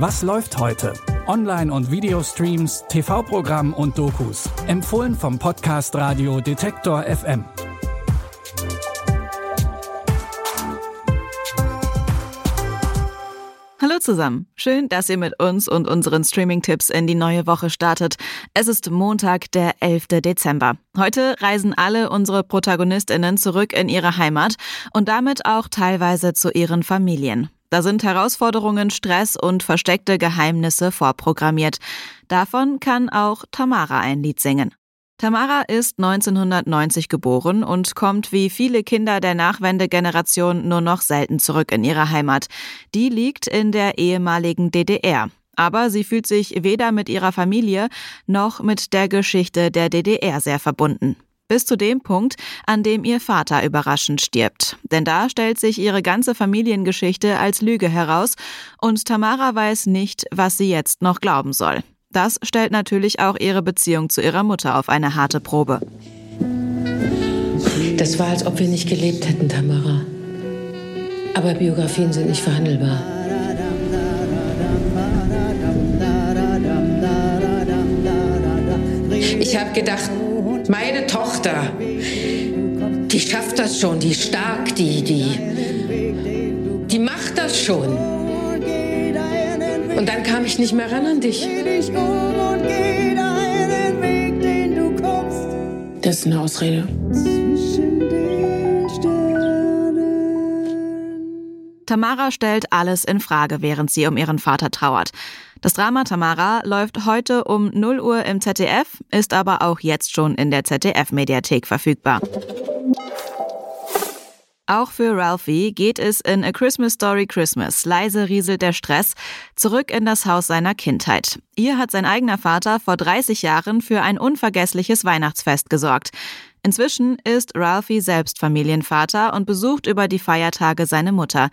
Was läuft heute? Online- und Videostreams, TV-Programm und Dokus. Empfohlen vom Podcast Radio Detektor FM. Hallo zusammen. Schön, dass ihr mit uns und unseren Streaming-Tipps in die neue Woche startet. Es ist Montag, der 11. Dezember. Heute reisen alle unsere ProtagonistInnen zurück in ihre Heimat und damit auch teilweise zu ihren Familien. Da sind Herausforderungen, Stress und versteckte Geheimnisse vorprogrammiert. Davon kann auch Tamara ein Lied singen. Tamara ist 1990 geboren und kommt wie viele Kinder der Nachwendegeneration nur noch selten zurück in ihre Heimat. Die liegt in der ehemaligen DDR. Aber sie fühlt sich weder mit ihrer Familie noch mit der Geschichte der DDR sehr verbunden bis zu dem Punkt, an dem ihr Vater überraschend stirbt. Denn da stellt sich ihre ganze Familiengeschichte als Lüge heraus und Tamara weiß nicht, was sie jetzt noch glauben soll. Das stellt natürlich auch ihre Beziehung zu ihrer Mutter auf eine harte Probe. Das war, als ob wir nicht gelebt hätten, Tamara. Aber Biografien sind nicht verhandelbar. Ich habe gedacht, meine Tochter, die schafft das schon, die ist stark, die, die, die macht das schon. Und dann kam ich nicht mehr ran an dich. Das ist eine Ausrede. Tamara stellt alles in Frage, während sie um ihren Vater trauert. Das Drama Tamara läuft heute um 0 Uhr im ZDF, ist aber auch jetzt schon in der ZDF-Mediathek verfügbar. Auch für Ralphie geht es in A Christmas Story Christmas. Leise rieselt der Stress zurück in das Haus seiner Kindheit. Ihr hat sein eigener Vater vor 30 Jahren für ein unvergessliches Weihnachtsfest gesorgt. Inzwischen ist Ralphie selbst Familienvater und besucht über die Feiertage seine Mutter.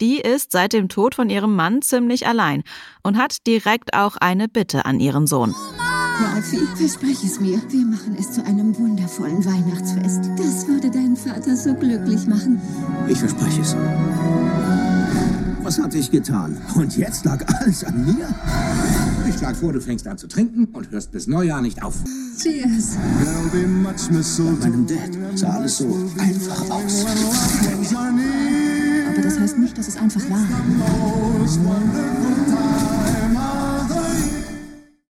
Die ist seit dem Tod von ihrem Mann ziemlich allein und hat direkt auch eine Bitte an ihren Sohn. Ralphie, versprich es mir. Wir machen es zu einem wundervollen Weihnachtsfest. Das würde deinen Vater so glücklich machen. Ich verspreche es. Was hatte ich getan? Und jetzt lag alles an mir? Ich schlage vor, du fängst an zu trinken und hörst bis Neujahr nicht auf. Cheers. Bei meinem Dad sah alles so einfach aus. Aber das heißt nicht, dass es einfach war.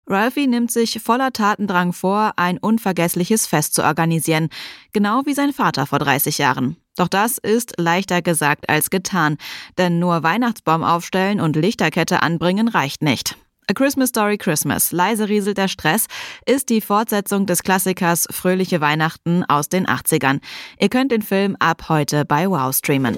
Ralphie nimmt sich voller Tatendrang vor, ein unvergessliches Fest zu organisieren, genau wie sein Vater vor 30 Jahren. Doch das ist leichter gesagt als getan, denn nur Weihnachtsbaum aufstellen und Lichterkette anbringen reicht nicht. A Christmas Story Christmas, leise rieselt der Stress, ist die Fortsetzung des Klassikers Fröhliche Weihnachten aus den 80ern. Ihr könnt den Film ab heute bei Wow streamen.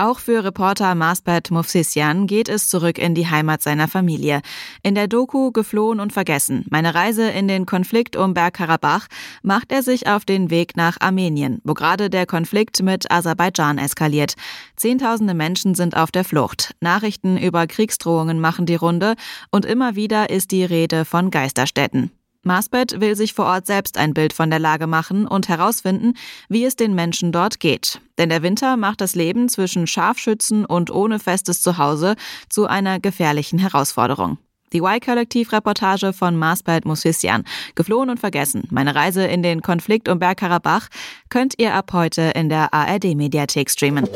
Auch für Reporter Maspert Mufsisian geht es zurück in die Heimat seiner Familie. In der Doku Geflohen und Vergessen, meine Reise in den Konflikt um Bergkarabach, macht er sich auf den Weg nach Armenien, wo gerade der Konflikt mit Aserbaidschan eskaliert. Zehntausende Menschen sind auf der Flucht. Nachrichten über Kriegsdrohungen machen die Runde und immer wieder ist die Rede von Geisterstädten. Marsbett will sich vor Ort selbst ein Bild von der Lage machen und herausfinden, wie es den Menschen dort geht. Denn der Winter macht das Leben zwischen Scharfschützen und ohne festes Zuhause zu einer gefährlichen Herausforderung. Die Y-Kollektiv-Reportage von Marsbelt Musisian. Geflohen und vergessen. Meine Reise in den Konflikt um Bergkarabach könnt ihr ab heute in der ARD-Mediathek streamen.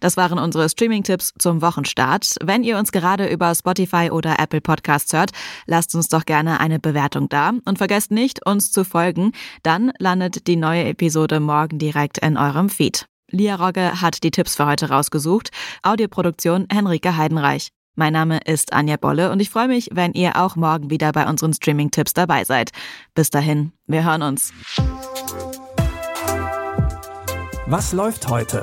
Das waren unsere Streaming-Tipps zum Wochenstart. Wenn ihr uns gerade über Spotify oder Apple Podcasts hört, lasst uns doch gerne eine Bewertung da und vergesst nicht, uns zu folgen. Dann landet die neue Episode morgen direkt in eurem Feed. Lia Rogge hat die Tipps für heute rausgesucht. Audioproduktion Henrike Heidenreich. Mein Name ist Anja Bolle und ich freue mich, wenn ihr auch morgen wieder bei unseren Streaming-Tipps dabei seid. Bis dahin, wir hören uns. Was läuft heute?